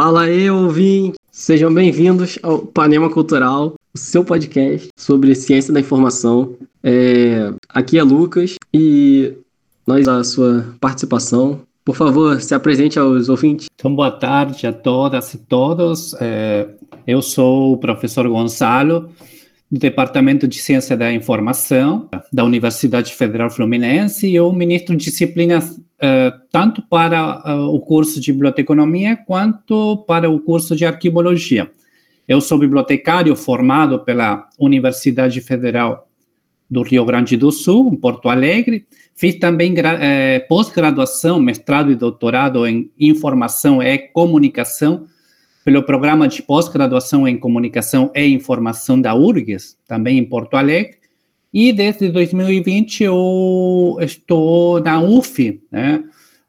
Fala aí, ouvinte! Sejam bem-vindos ao Panema Cultural, o seu podcast sobre ciência da informação. É... Aqui é Lucas e nós a sua participação. Por favor, se apresente aos ouvintes. Então, boa tarde a todas e todos. É... Eu sou o professor Gonçalo, do Departamento de Ciência da Informação da Universidade Federal Fluminense e eu ministro disciplinas uh, tanto para uh, o curso de biblioteconomia quanto para o curso de arquivologia. Eu sou bibliotecário formado pela Universidade Federal do Rio Grande do Sul, em Porto Alegre. Fiz também eh, pós-graduação, mestrado e doutorado em informação e comunicação pelo programa de pós-graduação em comunicação e informação da URGS, também em Porto Alegre, e desde 2020 eu estou na UF, né,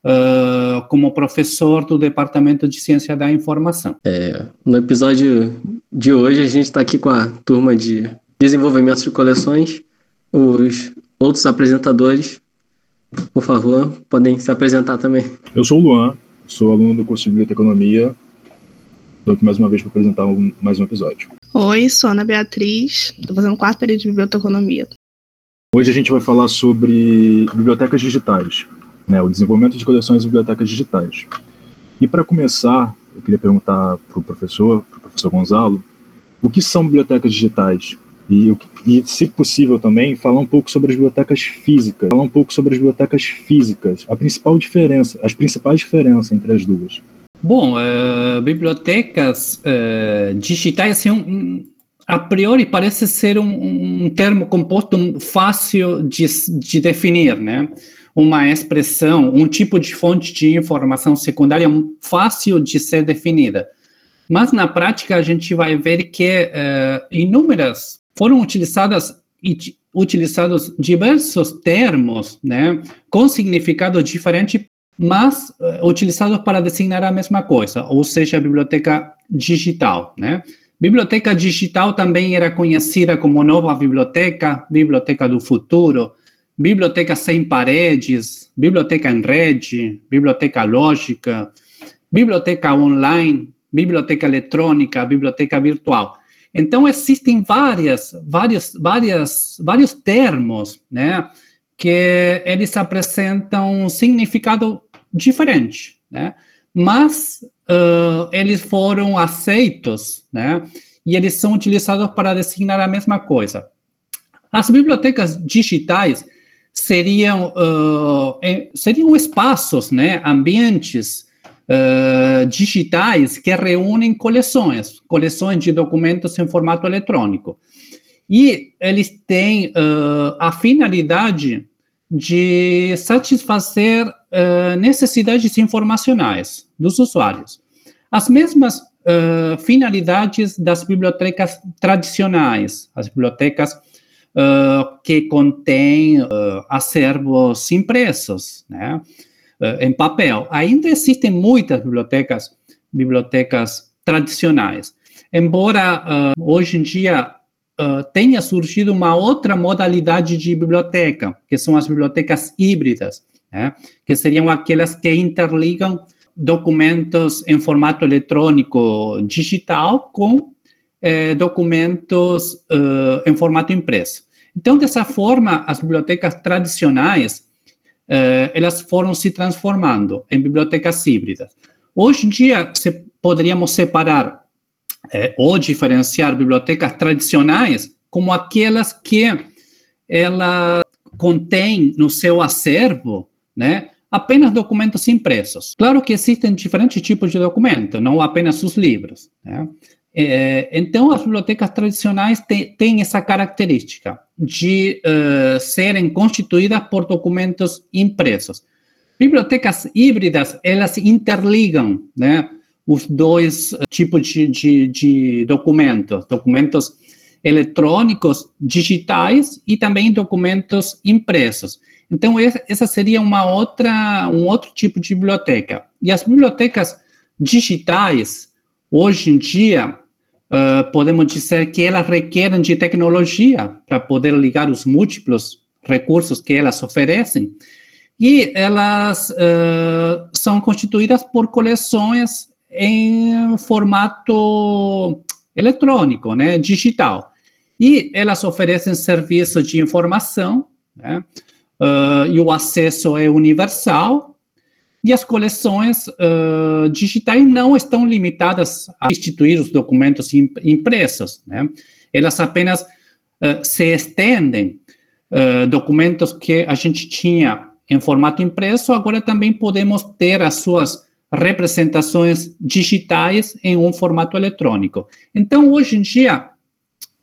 uh, como professor do Departamento de Ciência da Informação. É, no episódio de hoje a gente está aqui com a turma de desenvolvimento de coleções, os outros apresentadores, por favor, podem se apresentar também. Eu sou o Luan, sou aluno do curso de Biblioteconomia Estou aqui mais uma vez para apresentar um, mais um episódio. Oi, sou Ana Beatriz, estou fazendo quarto período de biblioteconomia. Hoje a gente vai falar sobre bibliotecas digitais, né, o desenvolvimento de coleções de bibliotecas digitais. E para começar, eu queria perguntar para o professor, para o professor Gonzalo, o que são bibliotecas digitais? E, e, se possível também, falar um pouco sobre as bibliotecas físicas. Falar um pouco sobre as bibliotecas físicas, a principal diferença, as principais diferenças entre as duas. Bom, uh, bibliotecas uh, digitais, assim, um, a priori parece ser um, um termo composto fácil de, de, definir, né? Uma expressão, um tipo de fonte de informação secundária fácil de ser definida. Mas na prática a gente vai ver que uh, inúmeras foram utilizadas e utilizados diversos termos, né, com significado diferente mas uh, utilizados para designar a mesma coisa, ou seja, a biblioteca digital, né? Biblioteca digital também era conhecida como nova biblioteca, biblioteca do futuro, biblioteca sem paredes, biblioteca em rede, biblioteca lógica, biblioteca online, biblioteca eletrônica, biblioteca virtual. Então existem várias, várias, várias, vários termos, né, que eles apresentam um significado diferente, né? Mas uh, eles foram aceitos, né? E eles são utilizados para designar a mesma coisa. As bibliotecas digitais seriam uh, seriam espaços, né? Ambientes uh, digitais que reúnem coleções, coleções de documentos em formato eletrônico. E eles têm a finalidade de satisfazer uh, necessidades informacionais dos usuários. As mesmas uh, finalidades das bibliotecas tradicionais, as bibliotecas uh, que contêm acervos impressos, né, em papel. Ainda existem muitas bibliotecas, bibliotecas tradicionais. Embora hoje em dia tenha surgido uma outra modalidade de biblioteca, que são as bibliotecas híbridas, né? que seriam aquelas que interligam documentos em formato eletrônico digital com eh, documentos uh, em formato impresso. Então, dessa forma, as bibliotecas tradicionais uh, elas foram se transformando em bibliotecas híbridas. Hoje em dia, se, poderíamos separar é, ou diferenciar bibliotecas tradicionais como aquelas que ela contém no seu acervo, né, apenas documentos impressos. Claro que existem diferentes tipos de documentos, não apenas os livros. Né? É, então, as bibliotecas tradicionais têm essa característica de uh, serem constituídas por documentos impressos. Bibliotecas híbridas, elas interligam, né? Os dois eh, tipos de, de, de documentos, documentos eletrônicos, digitais e também documentos impressos. Então, essa seria uma outra, um outro tipo de biblioteca. E as bibliotecas digitais, hoje em dia, uh, podemos dizer que elas requerem de tecnologia para poder ligar os múltiplos recursos que elas oferecem. E elas uh, são constituídas por coleções em formato eletrônico, né, digital. E elas oferecem serviços de informação, né, uh, e o acesso é universal, e as coleções uh, digitais não estão limitadas a instituir os documentos impressos, né? Elas apenas uh, se estendem. Uh, documentos que a gente tinha em formato impresso, agora também podemos ter as suas representações digitais em um formato eletrônico. Então, hoje em dia,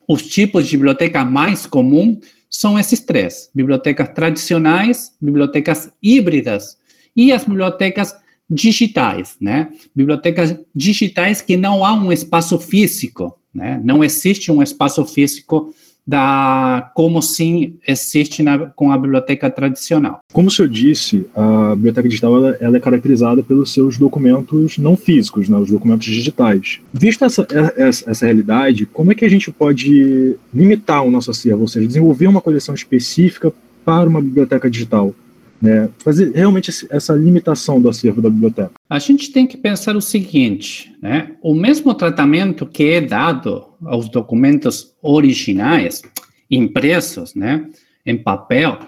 os tipos de biblioteca mais comum são esses três: bibliotecas tradicionais, bibliotecas híbridas e as bibliotecas digitais, né? Bibliotecas digitais que não há um espaço físico, né? Não existe um espaço físico da como sim existe na, com a biblioteca tradicional. Como o senhor disse, a biblioteca digital ela, ela é caracterizada pelos seus documentos não físicos, né, os documentos digitais. Vista essa, essa, essa, realidade, como é que a gente pode limitar o nosso acervo, ou seja, desenvolver uma coleção específica para uma biblioteca digital? Né, fazer realmente essa limitação do acervo da biblioteca. A gente tem que pensar o seguinte, né? O mesmo tratamento que é dado aos documentos originais, impressos, né, em papel,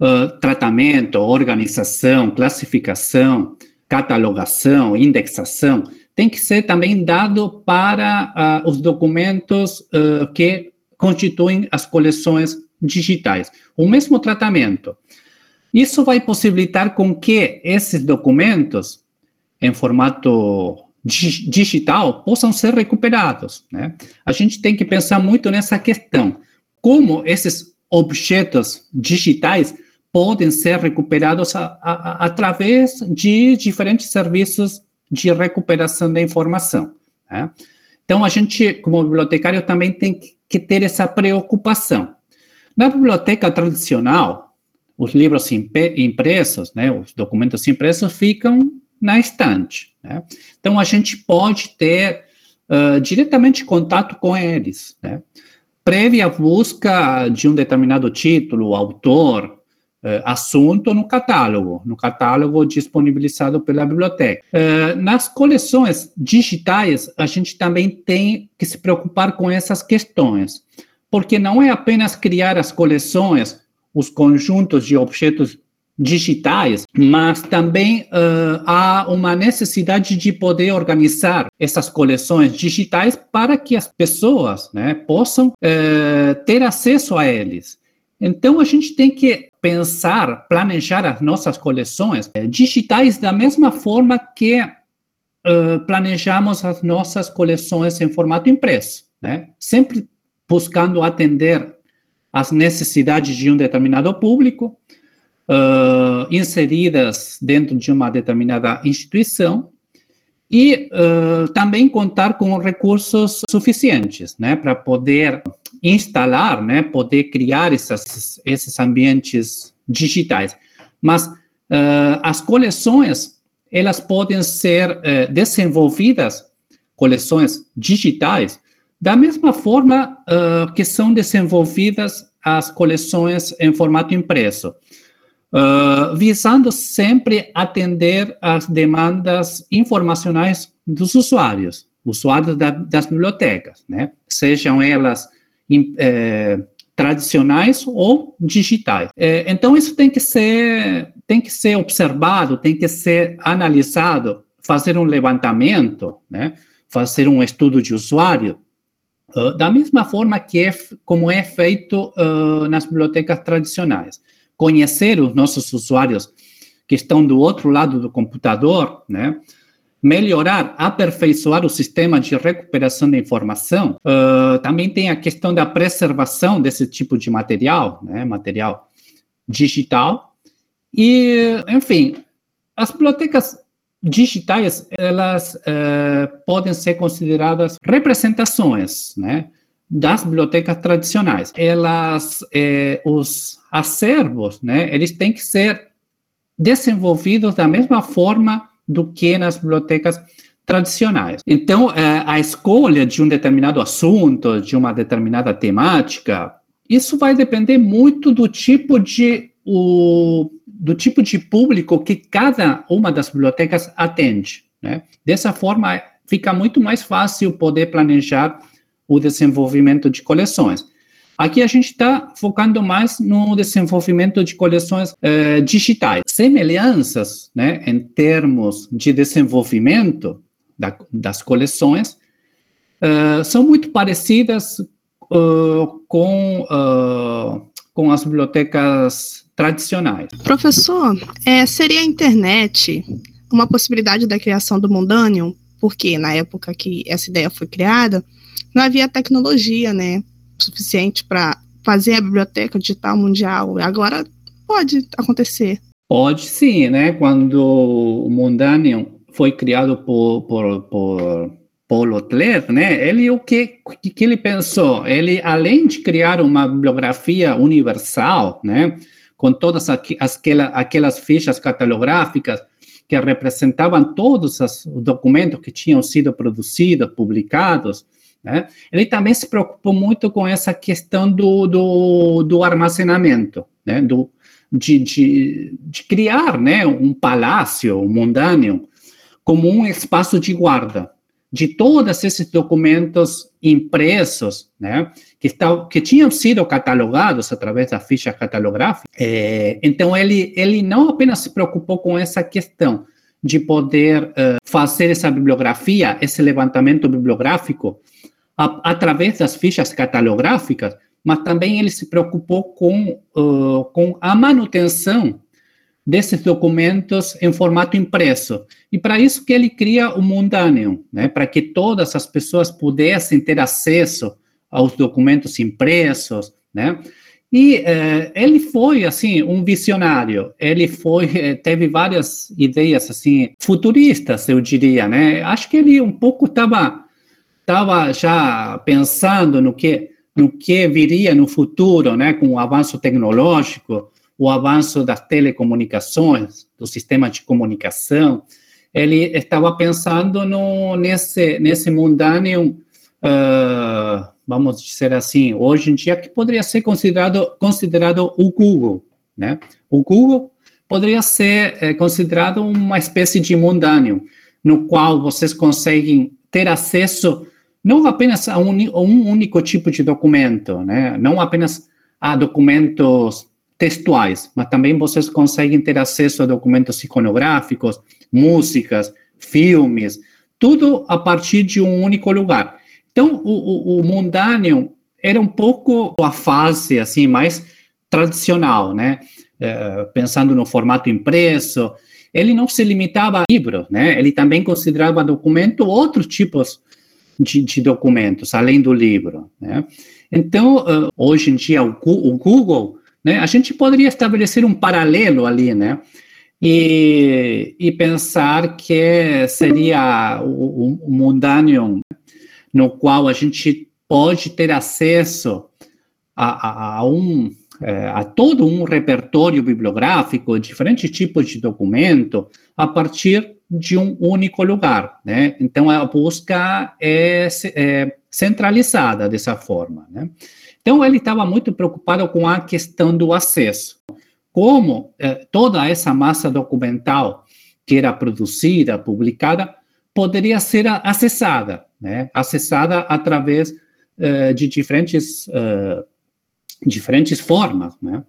uh, tratamento, organização, classificação, catalogação, indexação, tem que ser também dado para uh, os documentos uh, que constituem as coleções digitais. O mesmo tratamento. Isso vai possibilitar com que esses documentos, em formato digital, possam ser recuperados. Né? A gente tem que pensar muito nessa questão. Como esses objetos digitais podem ser recuperados a, a, através de diferentes serviços de recuperação da informação. Né? Então, a gente, como bibliotecário, também tem que ter essa preocupação. Na biblioteca tradicional, os livros impressos, né, os documentos impressos ficam na estante. Né? Então, a gente pode ter uh, diretamente contato com eles, né? prévia busca de um determinado título, autor, uh, assunto no catálogo, no catálogo disponibilizado pela biblioteca. Uh, nas coleções digitais, a gente também tem que se preocupar com essas questões, porque não é apenas criar as coleções os conjuntos de objetos digitais, mas também uh, há uma necessidade de poder organizar essas coleções digitais para que as pessoas né, possam uh, ter acesso a eles. Então, a gente tem que pensar, planejar as nossas coleções uh, digitais da mesma forma que planejamos as nossas coleções em formato impresso, né? sempre buscando atender as necessidades de um determinado público, uh, inseridas dentro de uma determinada instituição, e uh, também contar com recursos suficientes, né, para poder instalar, né, poder criar essas, esses ambientes digitais. Mas uh, as coleções, elas podem ser uh, desenvolvidas, coleções digitais, da mesma forma que são desenvolvidas as coleções em formato impresso, uh, visando sempre atender às demandas informacionais dos usuários, usuários da, das bibliotecas, né? sejam elas eh, tradicionais ou digitais. Eh, então isso tem que ser tem que ser observado, tem que ser analisado, fazer um levantamento, né? fazer um estudo de usuário Uh, da mesma forma que é, como é feito uh, nas bibliotecas tradicionais. Conhecer os nossos usuários que estão do outro lado do computador, né? melhorar, aperfeiçoar o sistema de recuperação da informação. Uh, também tem a questão da preservação desse tipo de material, né? material digital. E, enfim, as bibliotecas digitais, elas é, podem ser consideradas representações, né, das bibliotecas tradicionais. Elas, é, os acervos, né, eles têm que ser desenvolvidos da mesma forma do que nas bibliotecas tradicionais. Então, é, a escolha de um determinado assunto, de uma determinada temática, isso vai depender muito do tipo de o, do tipo de público que cada uma das bibliotecas atende. Né? Dessa forma, fica muito mais fácil poder planejar o desenvolvimento de coleções. Aqui a gente está focando mais no desenvolvimento de coleções eh, digitais. Semelhanças, né, em termos de desenvolvimento da, das coleções, uh, são muito parecidas uh, com, uh, com as bibliotecas tradicionais. Professor, é, seria a internet uma possibilidade da criação do Mundanium? Porque na época que essa ideia foi criada, não havia tecnologia, né, suficiente para fazer a biblioteca digital mundial. Agora pode acontecer. Pode sim, né? Quando o Mundanium foi criado por, por, por Paulo Tler, né? Ele o que, que ele pensou? Ele além de criar uma bibliografia universal, né, com todas aquelas, aquelas fichas catalográficas que representavam todos os documentos que tinham sido produzidos, publicados, né? Ele também se preocupou muito com essa questão do, do, do armazenamento, né? do, de, de, de, criar né? um palácio, mundâneo, como um espaço de guarda de todos esses documentos impressos, né, que, que tinham sido catalogados através da ficha catalográfica. É, então, ele, ele não apenas se preocupou com essa questão de poder uh, fazer essa bibliografia, esse levantamento bibliográfico, a, através das fichas catalográficas, mas também ele se preocupou com, uh, com a manutenção desses documentos em formato impresso. E para isso que ele cria o Mundanium, né, para que todas as pessoas pudessem ter acesso aos documentos impressos, né? E eh, ele foi assim um visionário. Ele foi eh, teve várias ideias assim futuristas, eu diria, né? Acho que ele um pouco estava estava já pensando no que no que viria no futuro, né, com o avanço tecnológico, o avanço das telecomunicações, do sistema de comunicação. Ele estava pensando no, nesse nesse mundâneo, uh, vamos dizer assim, hoje em dia que poderia ser considerado considerado o Google, né? O Google poderia ser é, considerado uma espécie de mundâneo, no qual vocês conseguem ter acesso não apenas a um, um, único tipo de documento, né? não apenas a documentos textuais, mas também vocês conseguem ter acesso a documentos iconográficos, músicas, filmes, tudo a partir de um único lugar. Então, o, o, o Mundanium era um pouco a fase assim mais tradicional, né? É, pensando no formato impresso, ele não se limitava a livro, né? Ele também considerava documento outros tipos de, de documentos, além do livro. Né? Então, hoje em dia, o, o, Google, né, a gente poderia estabelecer um paralelo ali, né? E, e pensar que seria o, o Mundanium, no qual a gente pode ter acesso a, a, a um é, a todo um repertório bibliográfico, diferentes tipos de documento, a partir de um único lugar, né? Então a busca é, é centralizada dessa forma, né? Então ele estava muito preocupado com a questão do acesso, como é, toda essa massa documental que era produzida, publicada, poderia ser acessada, né? Acessada através uh, de diferentes uh, diferentes formas, né?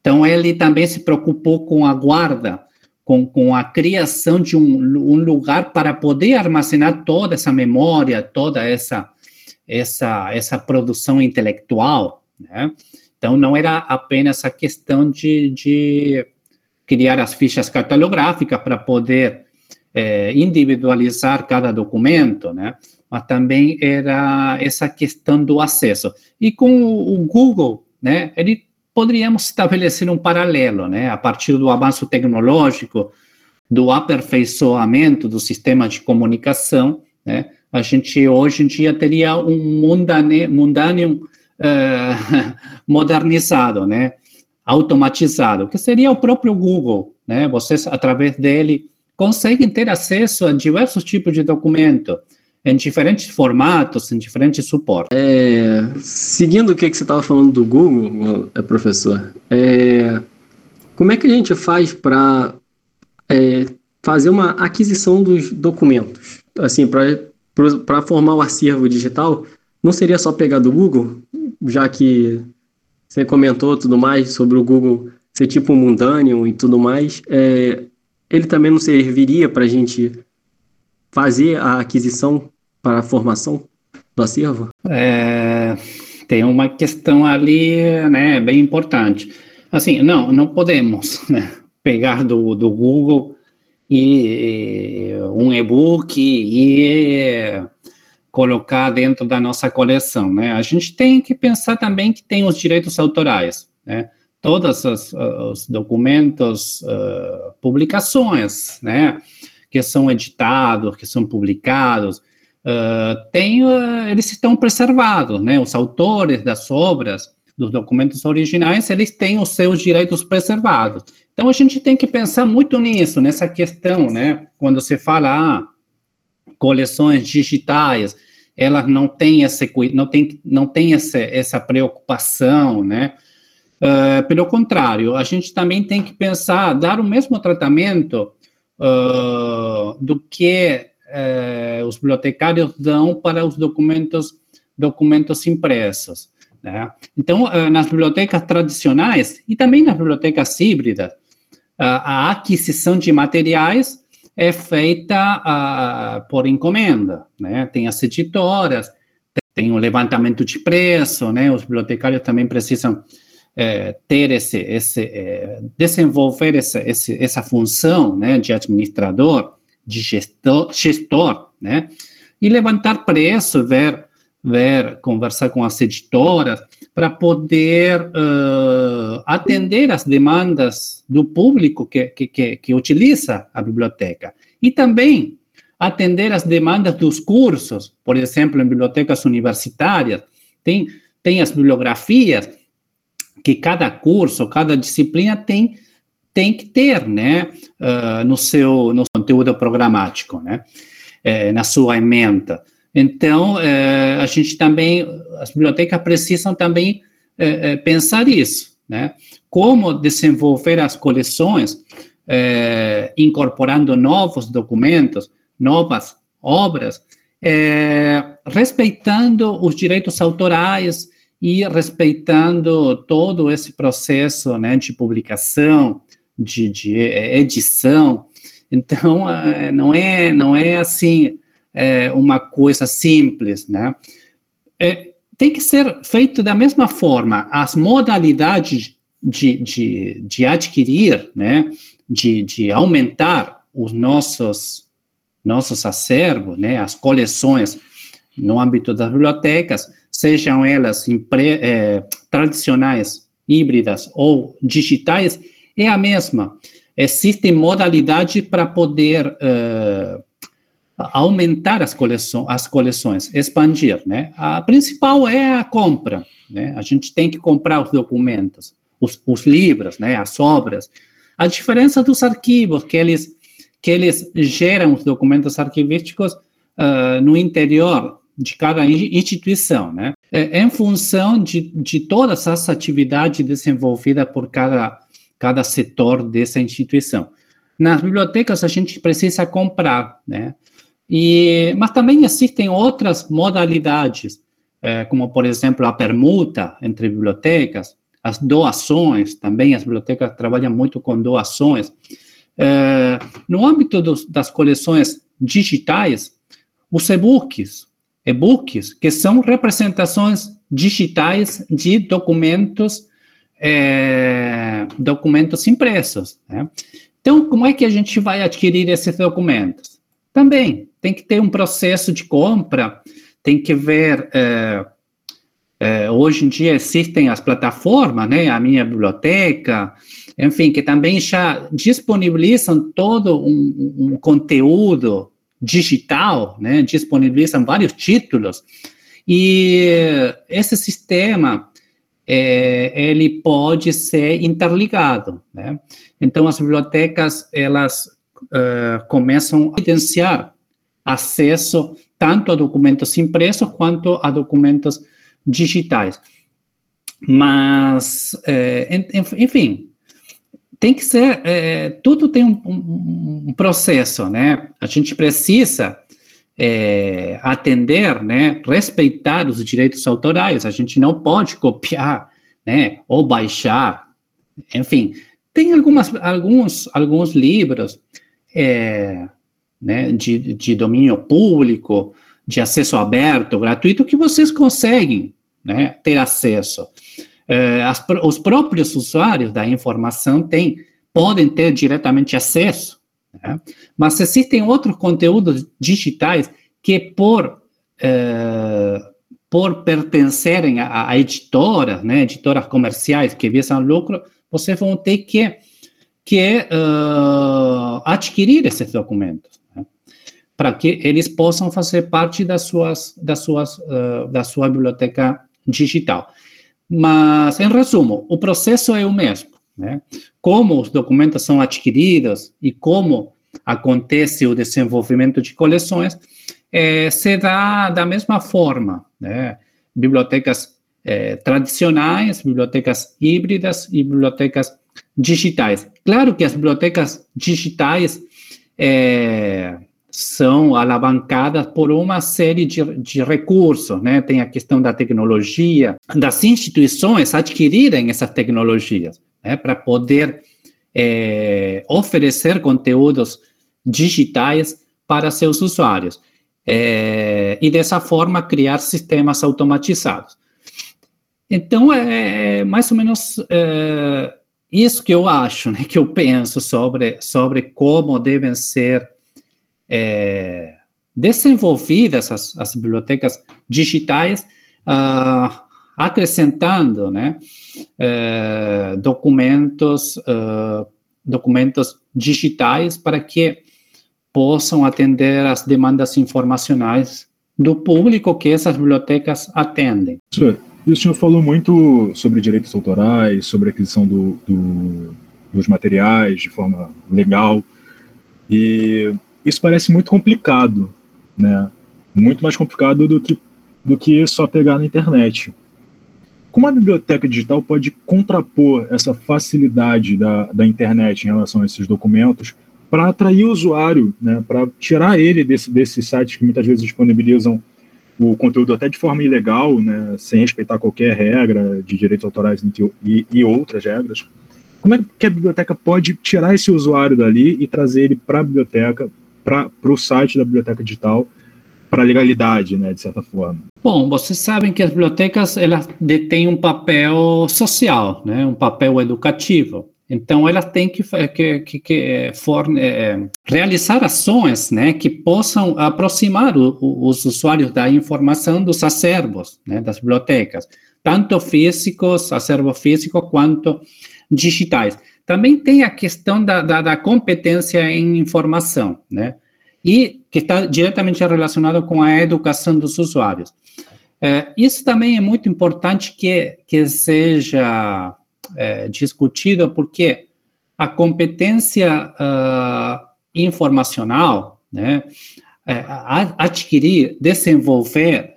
Então ele também se preocupou com a guarda com, com a criação de um, um lugar para poder armazenar toda essa memória, toda essa, essa, essa produção intelectual, né? Então, não era apenas a questão de, de criar as fichas catalográficas para poder é, individualizar cada documento, né? Mas também era essa questão do acesso. E com o Google, né? Ele poderíamos estabelecer um paralelo, né, a partir do avanço tecnológico, do aperfeiçoamento do sistema de comunicação, né, a gente hoje em dia teria um mundâneo uh, modernizado, né, automatizado, que seria o próprio Google, né, vocês através dele conseguem ter acesso a diversos tipos de documento, em diferentes formatos, em diferentes suportes. É, seguindo o que, que você estava falando do Google, é, professor, é, como é que a gente faz para é, fazer uma aquisição dos documentos. Assim, para formar o acervo digital, não seria só pegar do Google, já que você comentou tudo mais sobre o Google ser tipo um mundâneo e tudo mais, é, ele também não serviria para a gente fazer a aquisição para a formação do acervo? É, tem uma questão ali, né, bem importante. Assim, não, não podemos né, pegar do, do Google e um e-book e colocar dentro da nossa coleção, né? A gente tem que pensar também que tem os direitos autorais, né? Todos os, os documentos, uh, publicações, né? Que são editados, que são publicados, uh, tem, uh, eles estão preservados, né? Os autores das obras, dos documentos originais, eles têm os seus direitos preservados. Então a gente tem que pensar muito nisso, nessa questão, né? Quando você fala ah, coleções digitais, elas não têm essa não tem, não tem essa, essa preocupação, né? Uh, pelo contrário, a gente também tem que pensar, dar o mesmo tratamento uh, do que uh, os bibliotecários dão para os documentos, documentos impressos. Né? Então, nas bibliotecas tradicionais e também nas bibliotecas híbridas, a aquisição de materiais é feita por encomenda, né? Tem as editoras, tem o levantamento de preço, né? Os bibliotecários também precisam é, ter esse, esse é, desenvolver essa, esse, essa função, né? De administrador, de gestor, gestor, né? E levantar preço, ver, ver, conversar com as editoras para poder uh, atender as demandas do público que, que, que, que utiliza a biblioteca. E também atender as demandas dos cursos, por exemplo, em bibliotecas universitárias, tem, tem as bibliografias que cada curso, cada disciplina tem, tem que ter, né, uh, no seu no conteúdo programático, né, é, na sua emenda. Então, é, a gente também, as bibliotecas precisam também é, pensar isso, né? Como desenvolver as coleções, incorporando novos documentos, novas obras, respeitando os direitos autorais e respeitando todo esse processo né, de publicação, de, de edição. Então, não é, não é assim é, uma coisa simples, né? É, tem que ser feito da mesma forma. As modalidades de, de, de adquirir, né? De, de aumentar os nossos nossos acervos, né? As coleções no âmbito das bibliotecas, sejam elas impre, é, tradicionais, híbridas ou digitais, é a mesma. Existem modalidades para poder uh, aumentar as, coleção, as coleções, expandir, né? A principal é a compra, né? A gente tem que comprar os documentos, os, os livros, né? As obras. A diferença dos arquivos, que eles, que eles geram os documentos arquivísticos uh, no interior de cada instituição, né? É, em função de, de todas as atividades desenvolvidas por cada, cada setor dessa instituição. Nas bibliotecas, a gente precisa comprar, né? E, mas também existem outras modalidades, é, como, por exemplo, a permuta entre bibliotecas, as doações, também as bibliotecas trabalham muito com doações. É, no âmbito dos, das coleções digitais, os e-books, e-books, que são representações digitais de documentos, é, documentos impressos. Né? Então, como é que a gente vai adquirir esses documentos? Também tem que ter um processo de compra, tem que ver. É, é, hoje em dia existem as plataformas, né? A minha biblioteca, enfim, que também já disponibilizam todo um, um conteúdo digital, né? Disponibilizam vários títulos e esse sistema é, ele pode ser interligado, né? Então as bibliotecas elas uh, começam a evidenciar acesso tanto a documentos impressos quanto a documentos digitais. Mas, eh, enfim, tem que ser, é, tudo tem um, um, um, processo, né? A gente precisa é, atender, né? Respeitar os direitos autorais. A gente não pode copiar, né? Ou baixar, enfim. Tem algumas, alguns, alguns livros, é, né? De, de domínio público, de acesso aberto, gratuito, que vocês conseguem, né? Ter acesso. É, as, os próprios usuários da informação têm, podem ter diretamente acesso, né? mas existem outros conteúdos digitais que, por, é, por pertencerem a, a, editoras, né, editoras comerciais que visam lucro, vocês vão ter que, que uh, adquirir esses documentos né? para que eles possam fazer parte das suas, das suas, uh, da sua biblioteca digital. Mas, em resumo, o processo é o mesmo. Né? Como os documentos são adquiridos e como acontece o desenvolvimento de coleções, é, se dá da mesma forma. Né? Bibliotecas é, tradicionais, bibliotecas híbridas e bibliotecas digitais. Claro que as bibliotecas digitais é, são alavancadas por uma série de, de recursos, né? Tem a questão da tecnologia, das instituições adquirirem essas tecnologias, né? Para poder é, oferecer conteúdos digitais para seus usuários. É, e dessa forma criar sistemas automatizados. Então, é, é mais ou menos é, isso que eu acho, né, que eu penso sobre, sobre como devem ser é, desenvolvidas as, as, bibliotecas digitais, uh, acrescentando né, uh, documentos, uh, documentos digitais para que possam atender às demandas informacionais do público que essas bibliotecas atendem. O senhor falou muito sobre direitos autorais, sobre a aquisição do, do, dos materiais de forma legal, e isso parece muito complicado, né? Muito mais complicado do que, do que só pegar na internet. Como a biblioteca digital pode contrapor essa facilidade da, da internet em relação a esses documentos para atrair o usuário, né? para tirar ele desse, desses sites que muitas vezes disponibilizam o conteúdo até de forma ilegal, né? sem respeitar qualquer regra de direitos autorais e, e outras regras? Como é que a biblioteca pode tirar esse usuário dali e trazer ele para a biblioteca para o site da biblioteca digital para a legalidade, né, de certa forma. Bom, vocês sabem que as bibliotecas elas detêm um papel social, né, um papel educativo. Então, elas têm que, que, que, que forne, é, realizar ações né, que possam aproximar o, os usuários da informação dos acervos, né, das bibliotecas, tanto físicos, acervo físico, quanto digitais. Também tem a questão da, da, da competência em informação, né? E que está diretamente relacionado com a educação dos usuários. É, isso também é muito importante que, que seja é, discutido, porque a competência uh, informacional, né, é, adquirir, desenvolver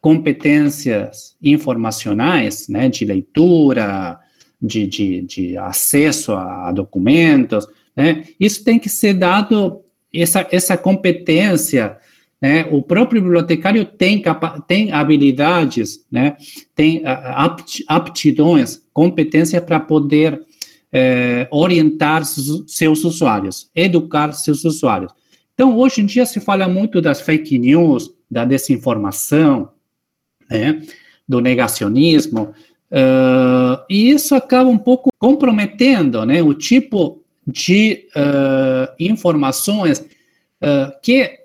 competências informacionais, né, de leitura, de, de, de acesso a documentos, né? Isso tem que ser dado, essa, essa competência, né? O próprio bibliotecário tem, tem habilidades, né? Tem aptidões, competência para poder é, orientar seus usuários, educar seus usuários. Então, hoje em dia se fala muito das fake news, da desinformação, né? do negacionismo, Uh, e isso acaba um pouco comprometendo né, o tipo de uh, informações uh, que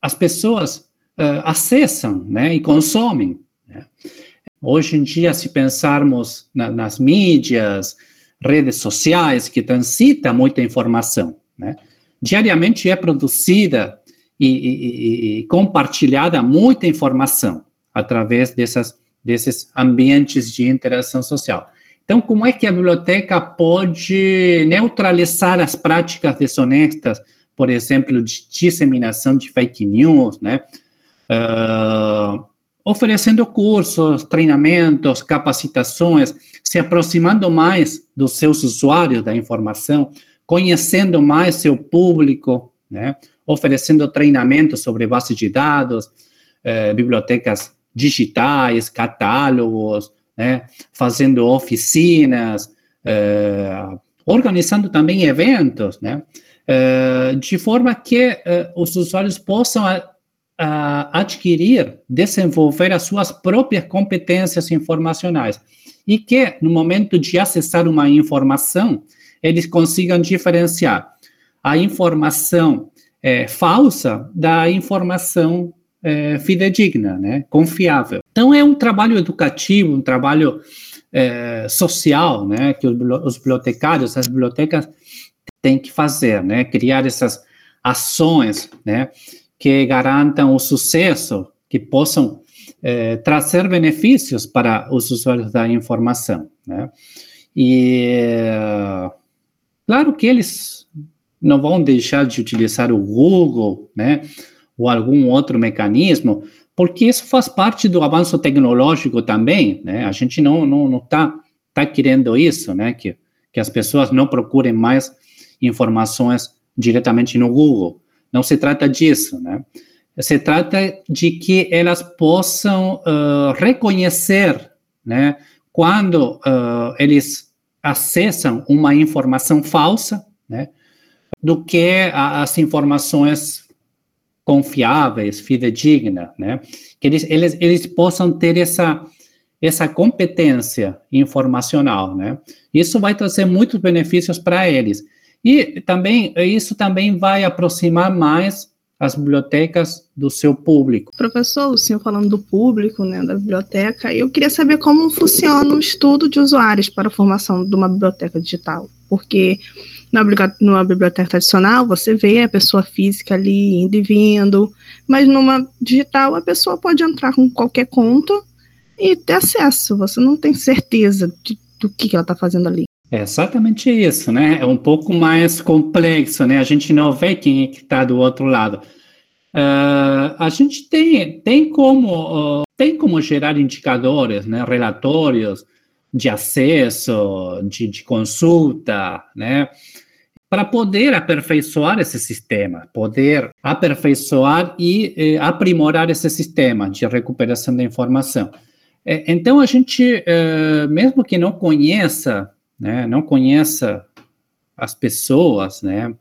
as pessoas acessam né, e consomem. Né. Hoje em dia, se pensarmos na, nas mídias, redes sociais, que transitam muita informação, né, diariamente é produzida e, e, e compartilhada muita informação através dessas desses ambientes de interação social. Então, como é que a biblioteca pode neutralizar as práticas desonestas, por exemplo, de disseminação de fake news, né? Uh, oferecendo cursos, treinamentos, capacitações, se aproximando mais dos seus usuários da informação, conhecendo mais seu público, né? oferecendo treinamentos sobre bases de dados, eh, bibliotecas digitais, catálogos, né? fazendo oficinas, eh, organizando também eventos, né? Eh, de forma que eh, os usuários possam adquirir, desenvolver as suas próprias competências informacionais e que, no momento de acessar uma informação, eles consigam diferenciar a informação é, falsa da informação é, fidedigna, né, confiável. Então, é um trabalho educativo, um trabalho é, social, né, que os, os bibliotecários, as bibliotecas têm que fazer, né, criar essas ações, né, que garantam o sucesso, que possam é, trazer benefícios para os usuários da informação. Né? E, claro que eles não vão deixar de utilizar o Google, né, ou algum outro mecanismo, porque isso faz parte do avanço tecnológico também, né? A gente não não não está tá querendo isso, né? Que que as pessoas não procurem mais informações diretamente no Google. Não se trata disso, né? Se trata de que elas possam uh, reconhecer, né, quando uh, eles acessam uma informação falsa, né, do que as informações confiáveis, fidedignas, né, que eles, eles, eles possam ter essa essa competência informacional, né? Isso vai trazer muitos benefícios para eles. E também isso também vai aproximar mais as bibliotecas do seu público. Professor, o senhor falando do público, né, da biblioteca, eu queria saber como funciona o estudo de usuários para a formação de uma biblioteca digital, porque numa biblioteca tradicional você vê a pessoa física ali indo e vindo, mas numa digital a pessoa pode entrar com qualquer conta e ter acesso, você não tem certeza de, do que, que ela está fazendo ali. É exatamente isso, né? É um pouco mais complexo, né? A gente não vê quem é que está do outro lado. Uh, a gente tem, tem, como, uh, tem como gerar indicadores, né? Relatórios de acesso, de, de consulta, né? Para poder aperfeiçoar esse sistema, poder aperfeiçoar e eh, aprimorar esse sistema de recuperação da informação. É, então, a gente, eh, mesmo que não conheça né, não conheça as pessoas, né,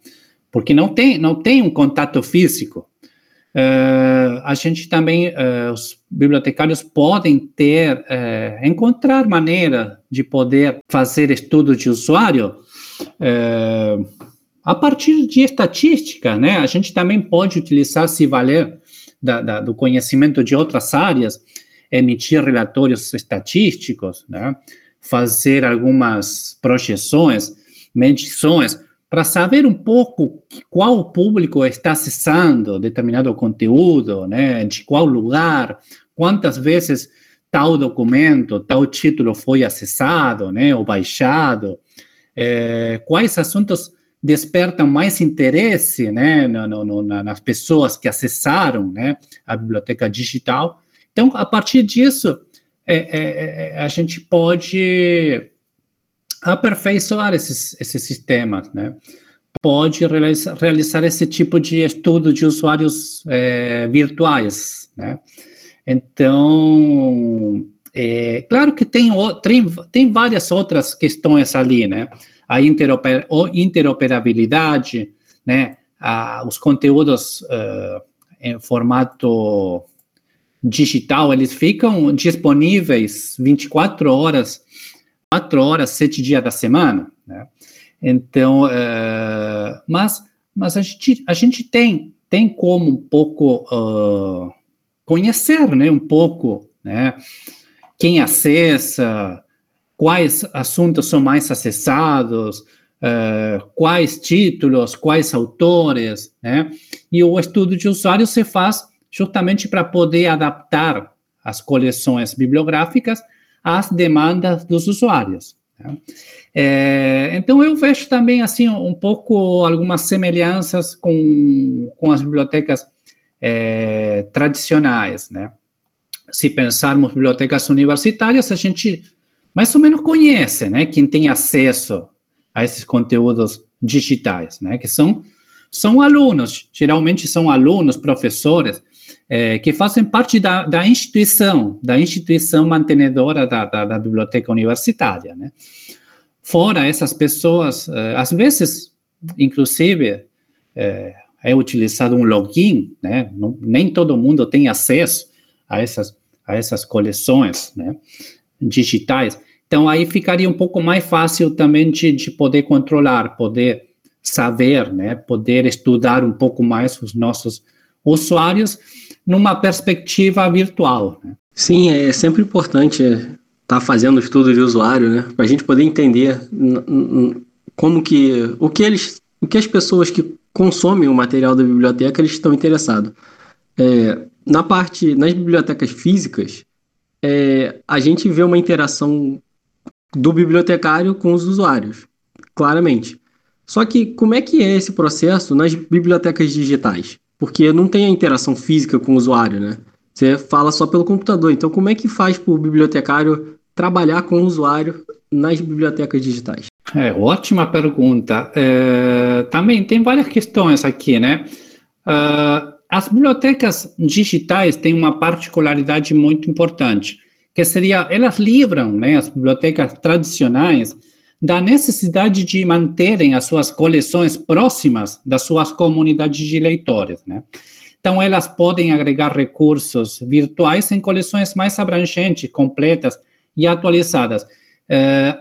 porque não tem, não tem um contato físico. Uh, a gente também, uh, os bibliotecários podem ter, uh, encontrar maneira de poder fazer estudo de usuário a partir de estatística, né? A gente também pode utilizar, se valer da, da, do conhecimento de outras áreas, emitir relatórios estatísticos, né? fazer algumas projeções, medições, para saber um pouco qual público está acessando determinado conteúdo, né, de qual lugar, quantas vezes tal documento, tal título foi acessado, né, ou baixado, é, quais assuntos despertam mais interesse, né, no, no, nas pessoas que acessaram, né, a biblioteca digital. Então, a partir disso, é, é, a gente pode aperfeiçoar esses, esses sistemas, né? Pode realizar, realizar esse tipo de estudo de usuários é, virtuais, né? Então, é, claro que tem, tem, tem várias outras questões ali, né? A interoper, interoperabilidade, né? A, os conteúdos uh, em formato digital, eles ficam disponíveis 24 horas, 4 horas, 7 dias da semana, né? Então, uh, mas, mas a gente, a gente tem, tem como um pouco uh, conhecer, né, um pouco, né, quem acessa, quais assuntos são mais acessados, uh, quais títulos, quais autores, né, e o estudo de usuário se faz justamente para poder adaptar as coleções bibliográficas às demandas dos usuários. Né? É, então, eu vejo também, assim, um pouco algumas semelhanças com, com as bibliotecas é, tradicionais, né? se pensarmos bibliotecas universitárias, a gente mais ou menos conhece, né, quem tem acesso a esses conteúdos digitais, né, que são são alunos, geralmente são alunos, professores, é, que fazem parte da, da, instituição, da instituição mantenedora da, da, da biblioteca universitária, né. Fora essas pessoas, é, às vezes, inclusive, é, é utilizado um login, né, Não, nem todo mundo tem acesso a essas, a essas coleções, né, digitais. Então, aí ficaria um pouco mais fácil também de, de poder controlar, poder saber, né, poder estudar um pouco mais os nossos usuários numa perspectiva virtual. Né? Sim, é sempre importante estar tá fazendo estudo de usuário, né, para a gente poder entender como que o que eles, o que as pessoas que consomem o material da biblioteca eles estão interessados. É, na parte, nas bibliotecas físicas, é, a gente vê uma interação do bibliotecário com os usuários, claramente. Só que como é que é esse processo nas bibliotecas digitais? Porque não tem a interação física com o usuário, né? Você fala só pelo computador. Então, como é que faz para o bibliotecário trabalhar com o usuário nas bibliotecas digitais? É, ótima pergunta. É, também tem várias questões aqui, né? Uh, as bibliotecas digitais têm uma particularidade muito importante que seria, elas livram né, as bibliotecas tradicionais da necessidade de manterem as suas coleções próximas das suas comunidades de leitores, né? Então, elas podem agregar recursos virtuais em coleções mais abrangentes, completas e atualizadas. É,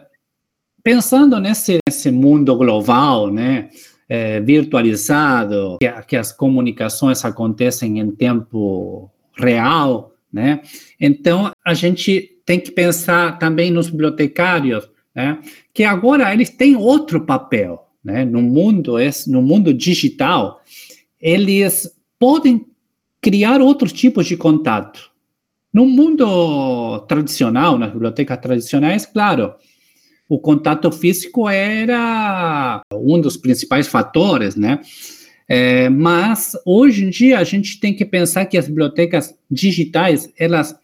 pensando nesse, nesse, mundo global, né, é, virtualizado, que, que as comunicações acontecem em tempo real, né? Então, a gente tem que pensar também nos bibliotecários, né? que agora eles têm outro papel. Né? No, mundo, no mundo digital, eles podem criar outros tipos de contato. No mundo tradicional, nas bibliotecas tradicionais, claro, o contato físico era um dos principais fatores, né? É, mas hoje em dia a gente tem que pensar que as bibliotecas digitais elas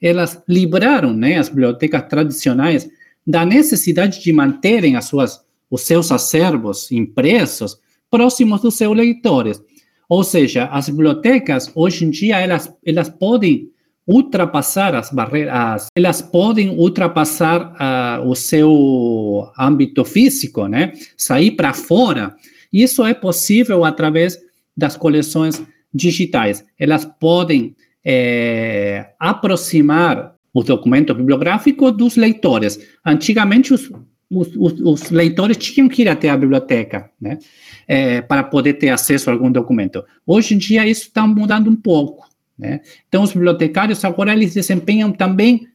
elas libraram, né, as bibliotecas tradicionais da necessidade de manterem as suas os seus acervos impressos próximos dos seus leitores. Ou seja, as bibliotecas hoje em dia elas elas podem ultrapassar as barreiras, elas podem ultrapassar uh, o seu âmbito físico, né? Sair para fora isso é possível através das coleções digitais. Elas podem é, aproximar o documento bibliográfico dos leitores. Antigamente, os, os, os, leitores tinham que ir até a biblioteca, né, é, para poder ter acesso a algum documento. Hoje em dia, isso está mudando um pouco. Né? Então, os bibliotecários agora eles desempenham também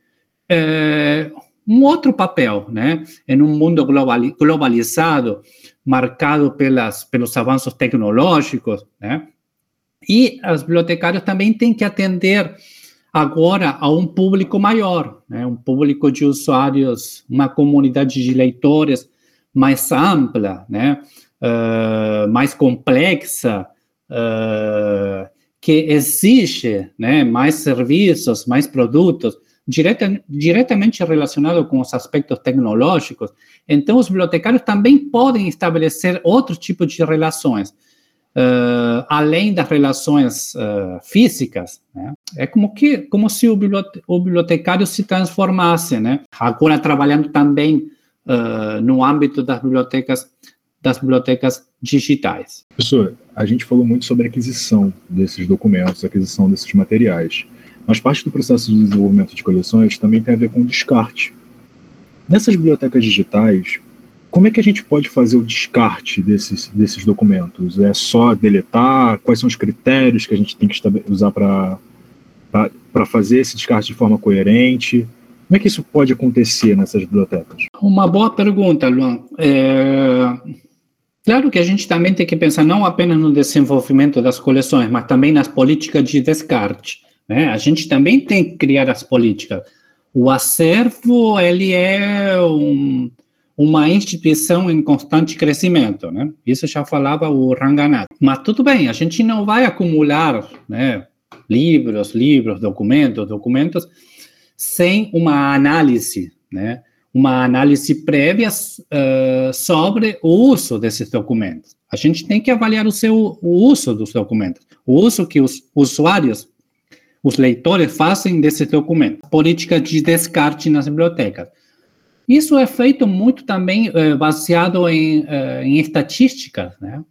é, um outro papel, né? Em um mundo globalizado, marcado pelas, pelos avanços tecnológicos, né? E os bibliotecários também têm que atender agora a um público maior, né? um público de usuários, uma comunidade de leitores mais ampla, né? Uh, mais complexa, uh, que exige né, mais serviços, mais produtos, direta, diretamente relacionado com os aspectos tecnológicos, então os bibliotecários também podem estabelecer outro tipo de relações, uh, além das relações uh, físicas. Né? É como, que, como se o, bibliote, o bibliotecário se transformasse, né? agora trabalhando também uh, no âmbito das bibliotecas das bibliotecas digitais. Professor, a gente falou muito sobre aquisição desses documentos, aquisição desses materiais. Mas parte do processo de desenvolvimento de coleções também tem a ver com descarte. Nessas bibliotecas digitais, como é que a gente pode fazer o descarte desses, desses documentos? É só deletar? Quais são os critérios que a gente tem que usar para fazer esse descarte de forma coerente? Como é que isso pode acontecer nessas bibliotecas? Uma boa pergunta, Luan. É... Claro que a gente também tem que pensar não apenas no desenvolvimento das coleções, mas também nas políticas de descarte. Né? A gente também tem que criar as políticas. O acervo ele é um, uma instituição em constante crescimento, né? Isso já falava o Ranganath. Mas tudo bem, a gente não vai acumular, né? livros, livros, documentos, documentos, sem uma análise, né? Uma análise prévia uh, sobre o uso desses documentos. A gente tem que avaliar o seu o uso dos documentos, o uso que os usuários, os leitores fazem desses documentos. Política de descarte nas bibliotecas. Isso é feito muito também uh, baseado em, uh, em estatísticas, né?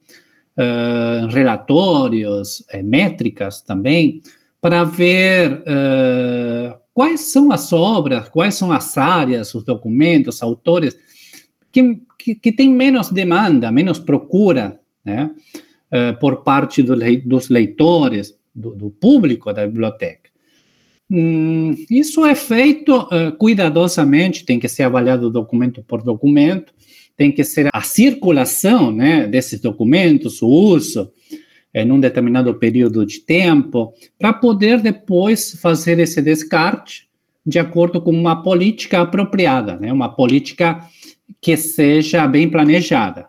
Uh, relatórios, métricas também, para ver quais são as obras, quais são as áreas, os documentos, autores que, que, que têm menos demanda, menos procura, né? por parte do, dos leitores, do, do público da biblioteca. Hum, isso é feito uh, cuidadosamente, tem que ser avaliado documento por documento, tem que ser a circulação né, desses documentos, o uso em um determinado período de tempo, para poder depois fazer esse descarte de acordo com uma política apropriada, né, uma política que seja bem planejada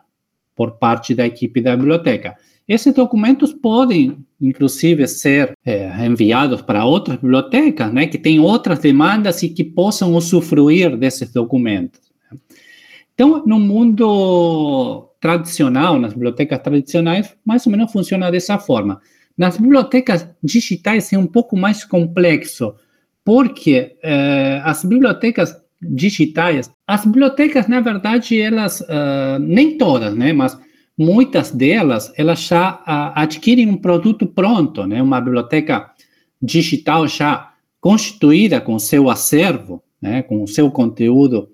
por parte da equipe da biblioteca. Esses documentos podem, inclusive, ser é, enviados para outras bibliotecas, né, que têm outras demandas e que possam usufruir desses documentos. Então, no mundo tradicional, nas bibliotecas tradicionais, mais ou menos funciona dessa forma. Nas bibliotecas digitais é um pouco mais complexo, porque é, as bibliotecas digitais, as bibliotecas, na verdade, elas, uh, nem todas, né, mas muitas delas, elas já a, adquirem um produto pronto, né? Uma biblioteca digital já constituída com seu acervo, né? Com o seu conteúdo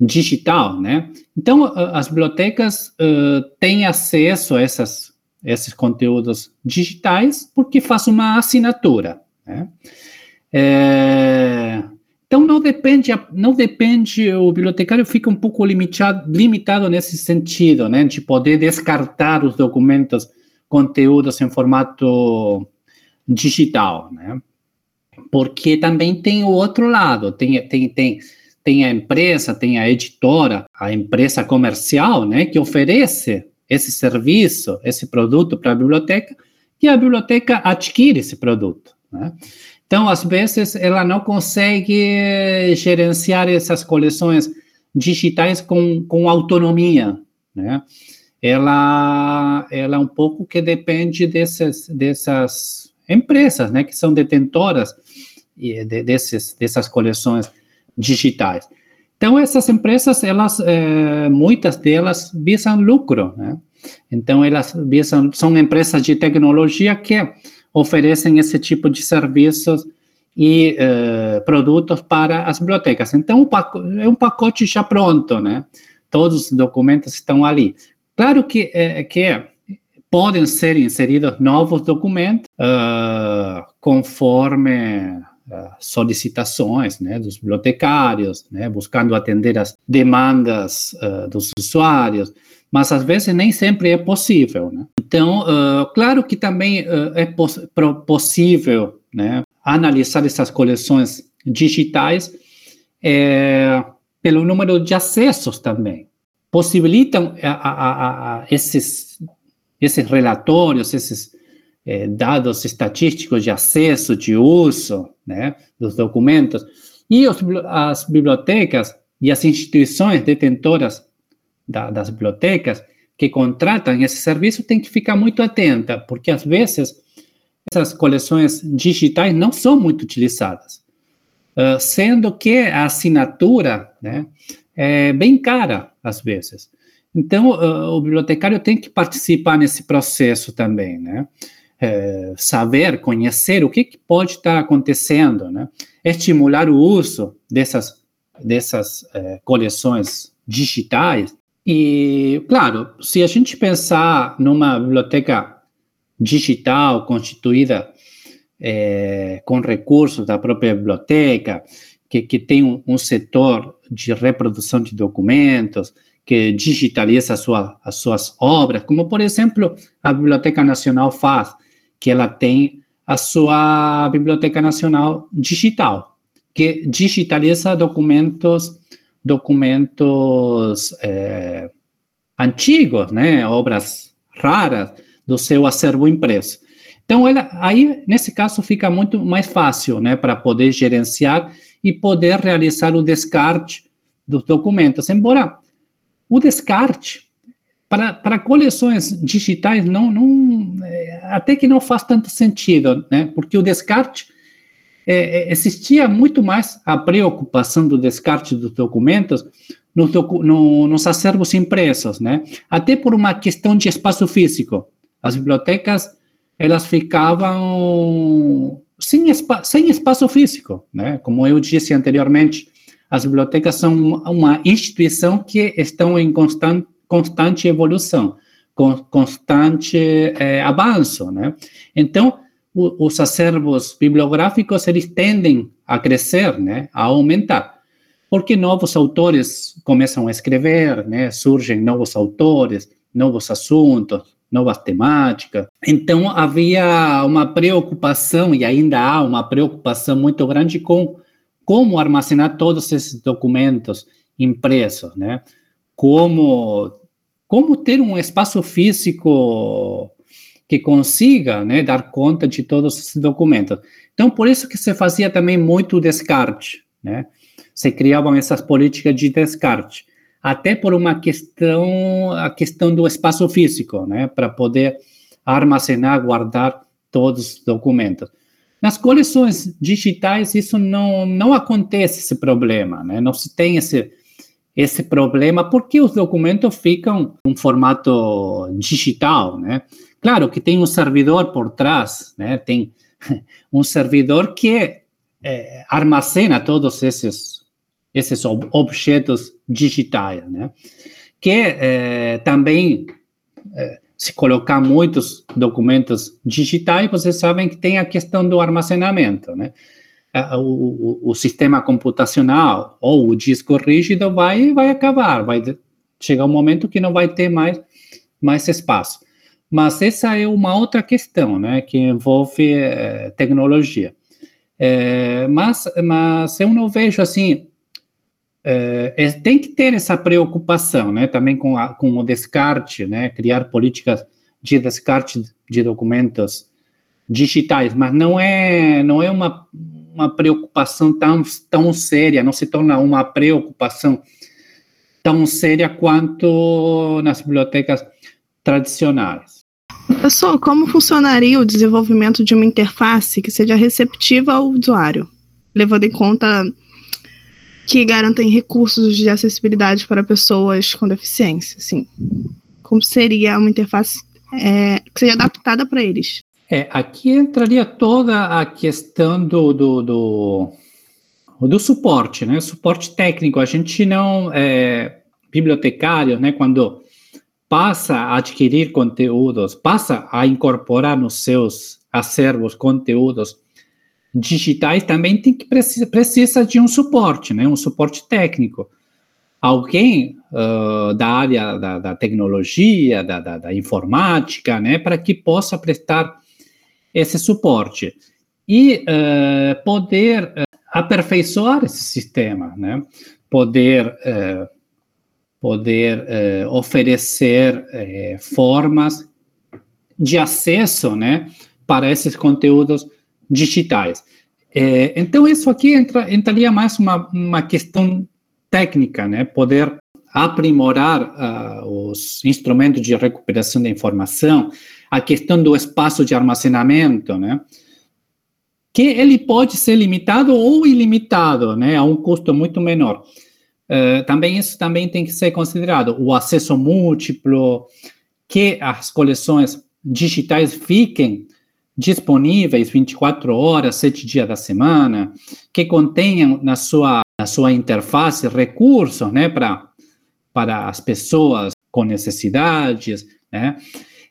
digital, né? Então, as bibliotecas uh, têm acesso a essas, esses conteúdos digitais porque faz uma assinatura, né? É, então não depende, não depende, o bibliotecário fica um pouco limitado, limitado nesse sentido, né, de poder descartar os documentos, conteúdos em formato digital, né, porque também tem o outro lado, tem, tem, tem, tem a empresa, tem a editora, a empresa comercial, né, que oferece esse serviço, esse produto para a biblioteca, e a biblioteca adquire esse produto, né. Então, às vezes, ela não consegue gerenciar essas coleções digitais com, com autonomia, né? Ela, ela um pouco que depende dessas, dessas empresas, né, que são detentoras de, desses, dessas coleções digitais. Então, essas empresas, elas, é, muitas delas visam lucro, né? Então, elas visam, são empresas de tecnologia que oferecem esse tipo de serviços e uh, produtos para as bibliotecas. Então, é um pacote já pronto, né? Todos os documentos estão ali. Claro que, é, que podem ser inseridos novos documentos uh, conforme uh, solicitações né, dos bibliotecários, né, buscando atender as demandas uh, dos usuários, mas às vezes nem sempre é possível. Né? Então, uh, claro que também uh, é poss possível né, analisar essas coleções digitais é, pelo número de acessos também. Possibilitam a, a, a, esses, esses relatórios, esses é, dados estatísticos de acesso, de uso né, dos documentos, e os, as bibliotecas e as instituições detentoras da, das bibliotecas que contratam esse serviço tem que ficar muito atenta, porque às vezes essas coleções digitais não são muito utilizadas, uh, sendo que a assinatura né, é bem cara às vezes. Então, uh, o bibliotecário tem que participar nesse processo também, né? É, saber, conhecer o que, que pode estar acontecendo, né? Estimular o uso dessas, dessas é, coleções digitais e, claro, se a gente pensar numa biblioteca digital constituída é, com recursos da própria biblioteca, que, que tem um, um, setor de reprodução de documentos, que digitaliza sua, as suas obras, como, por exemplo, a Biblioteca Nacional faz, que ela tem a sua Biblioteca Nacional Digital, que digitaliza documentos documentos é, antigos, né, obras raras do seu acervo impresso. Então, ela, aí, nesse caso, fica muito mais fácil, né, para poder gerenciar e poder realizar o descarte dos documentos. Embora o descarte, para, para coleções digitais, não, não, é, até que não faz tanto sentido, né, porque o descarte, é, é existia muito mais a preocupação do descarte dos documentos no, no, nos acervos impressos, né, até por uma questão de espaço físico. As bibliotecas elas ficavam sem, espa sem espaço físico, né? Como eu disse anteriormente, as bibliotecas são uma instituição que estão em constante, evolução, com constante é, avanço, né? Então, os acervos bibliográficos, eles tendem a crescer, né? A aumentar. Porque novos autores começam a escrever, né? Surgem novos autores, novos assuntos, novas temáticas. Então, havia uma preocupação, e ainda há uma preocupação muito grande com como armazenar todos esses documentos impressos, né? Como, como ter um espaço físico que consiga né, dar conta de todos esses documentos. Então, por isso que se fazia também muito descarte, né? Se criavam essas políticas de descarte até por uma questão, a questão do espaço físico, né, para poder armazenar, guardar todos os documentos. Nas coleções digitais, isso não, não acontece esse problema, né, não se tem esse, esse problema, porque os documentos ficam em formato digital, né. Claro que tem um servidor por trás, né, tem um servidor que é, armazena todos esses esses ob objetos digitais, né? Que é, também, é, se colocar muitos documentos digitais, vocês sabem que tem a questão do armazenamento, né? O, o, o, sistema computacional ou o disco rígido vai, vai acabar, vai chegar um momento que não vai ter mais, mais espaço. Mas essa é uma outra questão, né, que envolve é, tecnologia. É, mas, mas eu não vejo assim é, é, tem que ter essa preocupação, né, também com, a, com o descarte, né, criar políticas de descarte de documentos digitais, mas não é não é uma, uma preocupação tão, tão séria, não se torna uma preocupação tão séria quanto nas bibliotecas tradicionais. Professor, como funcionaria o desenvolvimento de uma interface que seja receptiva ao usuário, levando em conta que garantem recursos de acessibilidade para pessoas com deficiência, assim. Como seria uma interface é, que seja adaptada para eles? É, aqui entraria toda a questão do, do, do, do suporte, né? Suporte técnico. A gente não é bibliotecário, né? Quando passa a adquirir conteúdos, passa a incorporar nos seus acervos conteúdos digitais também tem que precisa, precisa de um suporte, né? Um suporte técnico. Alguém uh, da área da, da tecnologia, da, da, da, informática, né? Para que possa prestar esse suporte e uh, poder uh, aperfeiçoar esse sistema, né? Poder poder oferecer formas de acesso, né? Para esses conteúdos digitais. É, então, isso aqui entra, entraria mais uma, uma questão técnica, né? Poder aprimorar uh, os instrumentos de recuperação da informação, a questão do espaço de armazenamento, né? Que ele pode ser limitado ou ilimitado, né? A um custo muito menor. Uh, também isso também tem que ser considerado. O acesso múltiplo, que as coleções digitais fiquem disponíveis 24 horas, 7 dias da semana, que contenham na sua, na sua interface recursos né, pra, para as pessoas com necessidades. Né?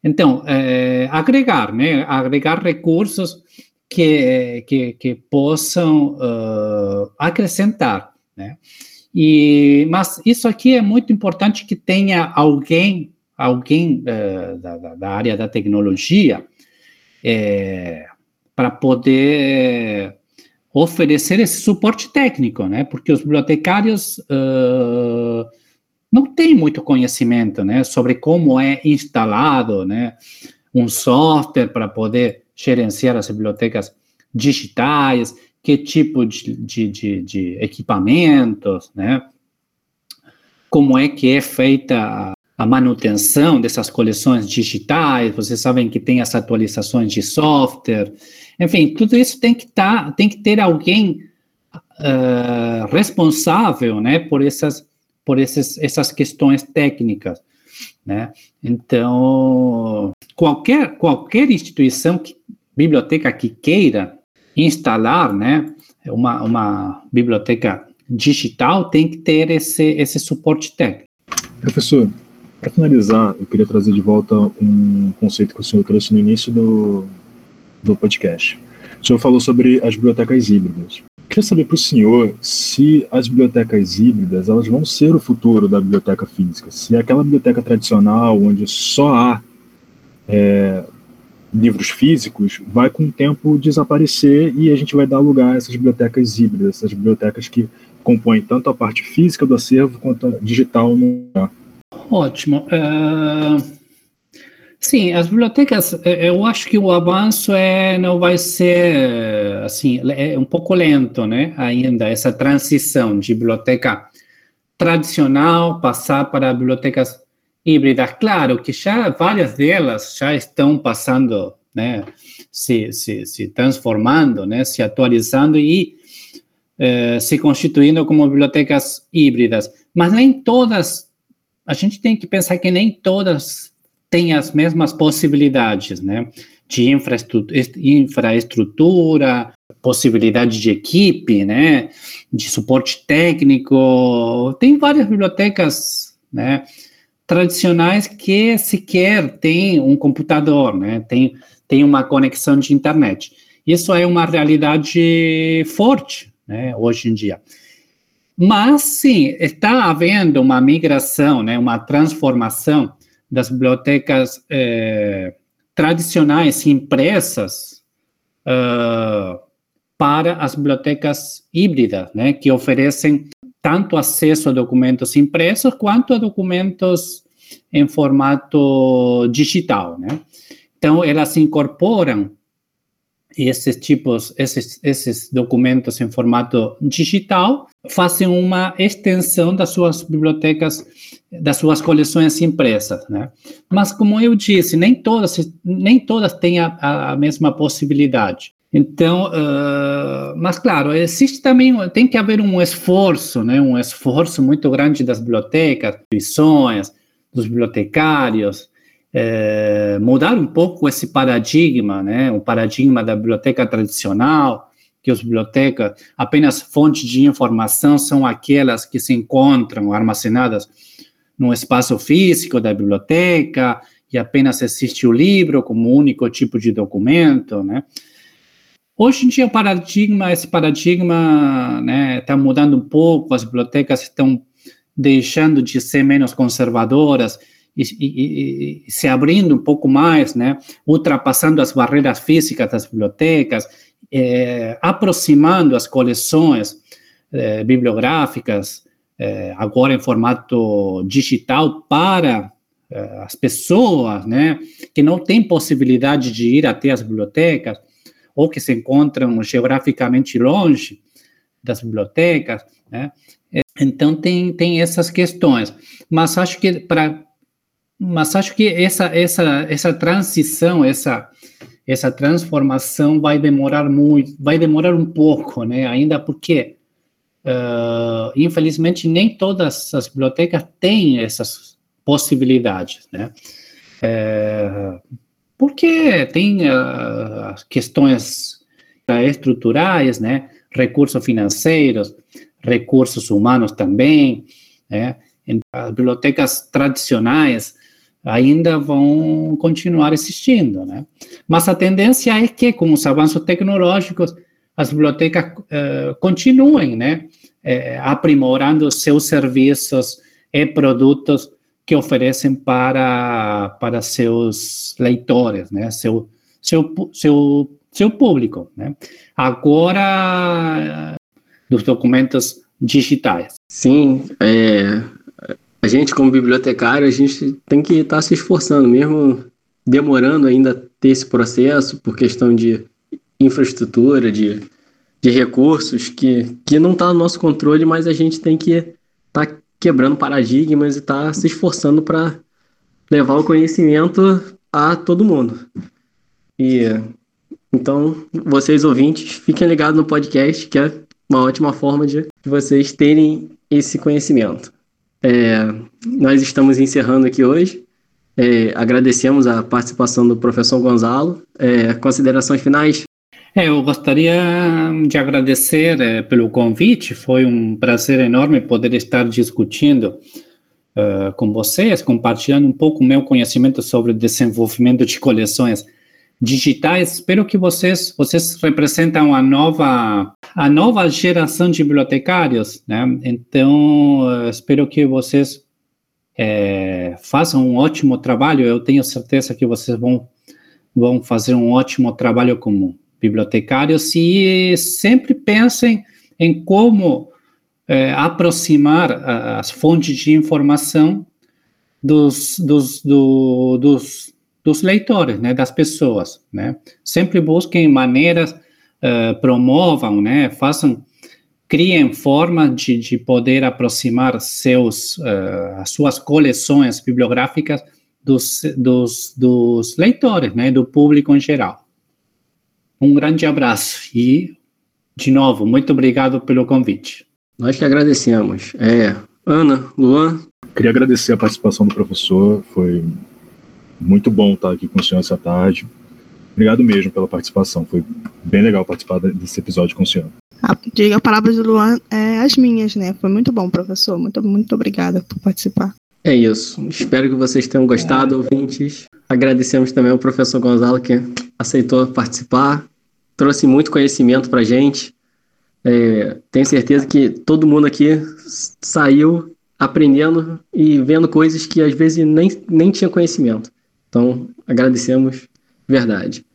Então, é, agregar, né, agregar recursos que, que, que possam uh, acrescentar. Né? E, mas isso aqui é muito importante que tenha alguém, alguém uh, da, da área da tecnologia, é, para poder oferecer esse suporte técnico, né? Porque os bibliotecários uh, não têm muito conhecimento, né, sobre como é instalado, né, um software para poder gerenciar as bibliotecas digitais, que tipo de, de, de, de equipamentos, né? Como é que é feita a, manutenção dessas coleções digitais, vocês sabem que tem as atualizações de software, enfim, tudo isso tem que, tá, tem que ter alguém uh, responsável, né, por essas, por esses, essas questões técnicas, né, então, qualquer, qualquer instituição, que, biblioteca que queira instalar, né, uma, uma biblioteca digital tem que ter esse, esse suporte técnico. Professor, para finalizar, eu queria trazer de volta um conceito que o senhor trouxe no início do, do podcast. O senhor falou sobre as bibliotecas híbridas. Queria saber para o senhor se as bibliotecas híbridas elas vão ser o futuro da biblioteca física. Se aquela biblioteca tradicional, onde só há é, livros físicos, vai com o tempo desaparecer e a gente vai dar lugar a essas bibliotecas híbridas, essas bibliotecas que compõem tanto a parte física do acervo quanto a digital Ótimo. Uh, sim, as bibliotecas, eh, eu acho que o avanço é, não vai ser, assim, é um pouco lento, né, ainda, essa transição de biblioteca tradicional passar para bibliotecas híbridas. Claro que já várias delas já estão passando, né, se, se, se transformando, né, se atualizando e eh, se constituindo como bibliotecas híbridas. Mas nem todas a gente tem que pensar que nem todas têm as mesmas possibilidades, né? De infraestrutura, infraestrutura possibilidade de equipe, né? De suporte técnico. Tem várias bibliotecas, né? Tradicionais que sequer têm um computador, né? Tem, tem uma conexão de internet. Isso é uma realidade forte, né? Hoje em dia. Mas, sim, está havendo uma migração, né, uma transformação das bibliotecas eh, tradicionais impressas uh, para as bibliotecas híbridas, né, que oferecem tanto acesso a documentos impressos quanto a documentos em formato digital, né? Então, elas incorporam esses tipos, esses, esses documentos em formato digital, fazem uma extensão das suas bibliotecas, das suas coleções impressas, né? Mas como eu disse, nem todas, nem todas têm a, a mesma possibilidade. Então, uh, mas claro, existe também, tem que haver um esforço, né? Um esforço muito grande das bibliotecas, instituições, dos bibliotecários, é, mudar um pouco esse paradigma, né, o paradigma da biblioteca tradicional, que as bibliotecas, apenas fontes de informação são aquelas que se encontram armazenadas no espaço físico da biblioteca, e apenas existe o livro como único tipo de documento, né? Hoje em dia o paradigma, esse paradigma, né, está mudando um pouco, as bibliotecas estão deixando de ser menos conservadoras e, e, e, se abrindo um pouco mais, né, ultrapassando as barreiras físicas das bibliotecas, é, aproximando as coleções é, bibliográficas, é, agora em formato digital, para as pessoas né, que não têm possibilidade de ir até as bibliotecas ou que se encontram geograficamente longe das bibliotecas, né? Então tem, tem essas questões, mas acho que para mas acho que essa, essa, essa transição, essa, essa transformação vai demorar muito, vai demorar um pouco, né? Ainda porque, uh, infelizmente, nem todas as bibliotecas têm essas possibilidades, né? É, porque tem uh, questões estruturais, né? Recursos financeiros, recursos humanos também, né? As bibliotecas tradicionais ainda vão continuar existindo, né? Mas a tendência é que, com os avanços tecnológicos, as bibliotecas uh, continuem, né, uh, aprimorando seus serviços e produtos que oferecem para, para seus leitores, né, seu, seu, seu, seu público, né? Agora, dos documentos digitais. Sim, é, a gente, como bibliotecário, a gente tem que estar tá se esforçando, mesmo demorando ainda ter esse processo por questão de infraestrutura, de, de recursos, que, que não está no nosso controle, mas a gente tem que quebrando paradigmas e estar tá se esforçando para levar o conhecimento a todo mundo. E então, vocês ouvintes, fiquem ligados no podcast, que é uma ótima forma de vocês terem esse conhecimento. É, nós estamos encerrando aqui hoje. É, agradecemos a participação do professor Gonzalo. É, considerações finais? Eu gostaria de agradecer é, pelo convite. Foi um prazer enorme poder estar discutindo uh, com vocês, compartilhando um pouco o meu conhecimento sobre desenvolvimento de coleções digitais. Espero que vocês vocês representam a nova a nova geração de bibliotecários, né? Então uh, espero que vocês é, façam um ótimo trabalho. Eu tenho certeza que vocês vão vão fazer um ótimo trabalho como bibliotecários e sempre pensem em como é, aproximar as fontes de informação dos, dos, do, dos dos leitores, né, das pessoas, né? Sempre busquem maneiras, uh, promovam, né, façam, criem forma de, de poder aproximar seus, uh, as suas coleções bibliográficas dos, dos, dos leitores, né, do público em geral. Um grande abraço e, de novo, muito obrigado pelo convite. Nós que agradecemos. É, Ana, Luan. Queria agradecer a participação do professor, foi muito bom estar aqui com o senhor essa tarde. Obrigado mesmo pela participação. Foi bem legal participar desse episódio com o senhor. A, diga a palavra de Luan é as minhas, né? Foi muito bom, professor. Muito, muito obrigada por participar. É isso. Espero que vocês tenham gostado, ouvintes. Agradecemos também ao professor Gonzalo que aceitou participar, trouxe muito conhecimento para gente. É, tenho certeza que todo mundo aqui saiu aprendendo e vendo coisas que às vezes nem, nem tinha conhecimento. Então, agradecemos, verdade.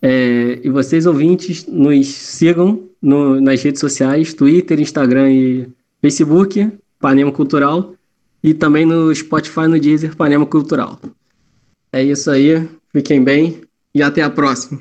É, e vocês, ouvintes, nos sigam no, nas redes sociais, Twitter, Instagram e Facebook, Panema Cultural, e também no Spotify, no Deezer, Panema Cultural. É isso aí, fiquem bem e até a próxima.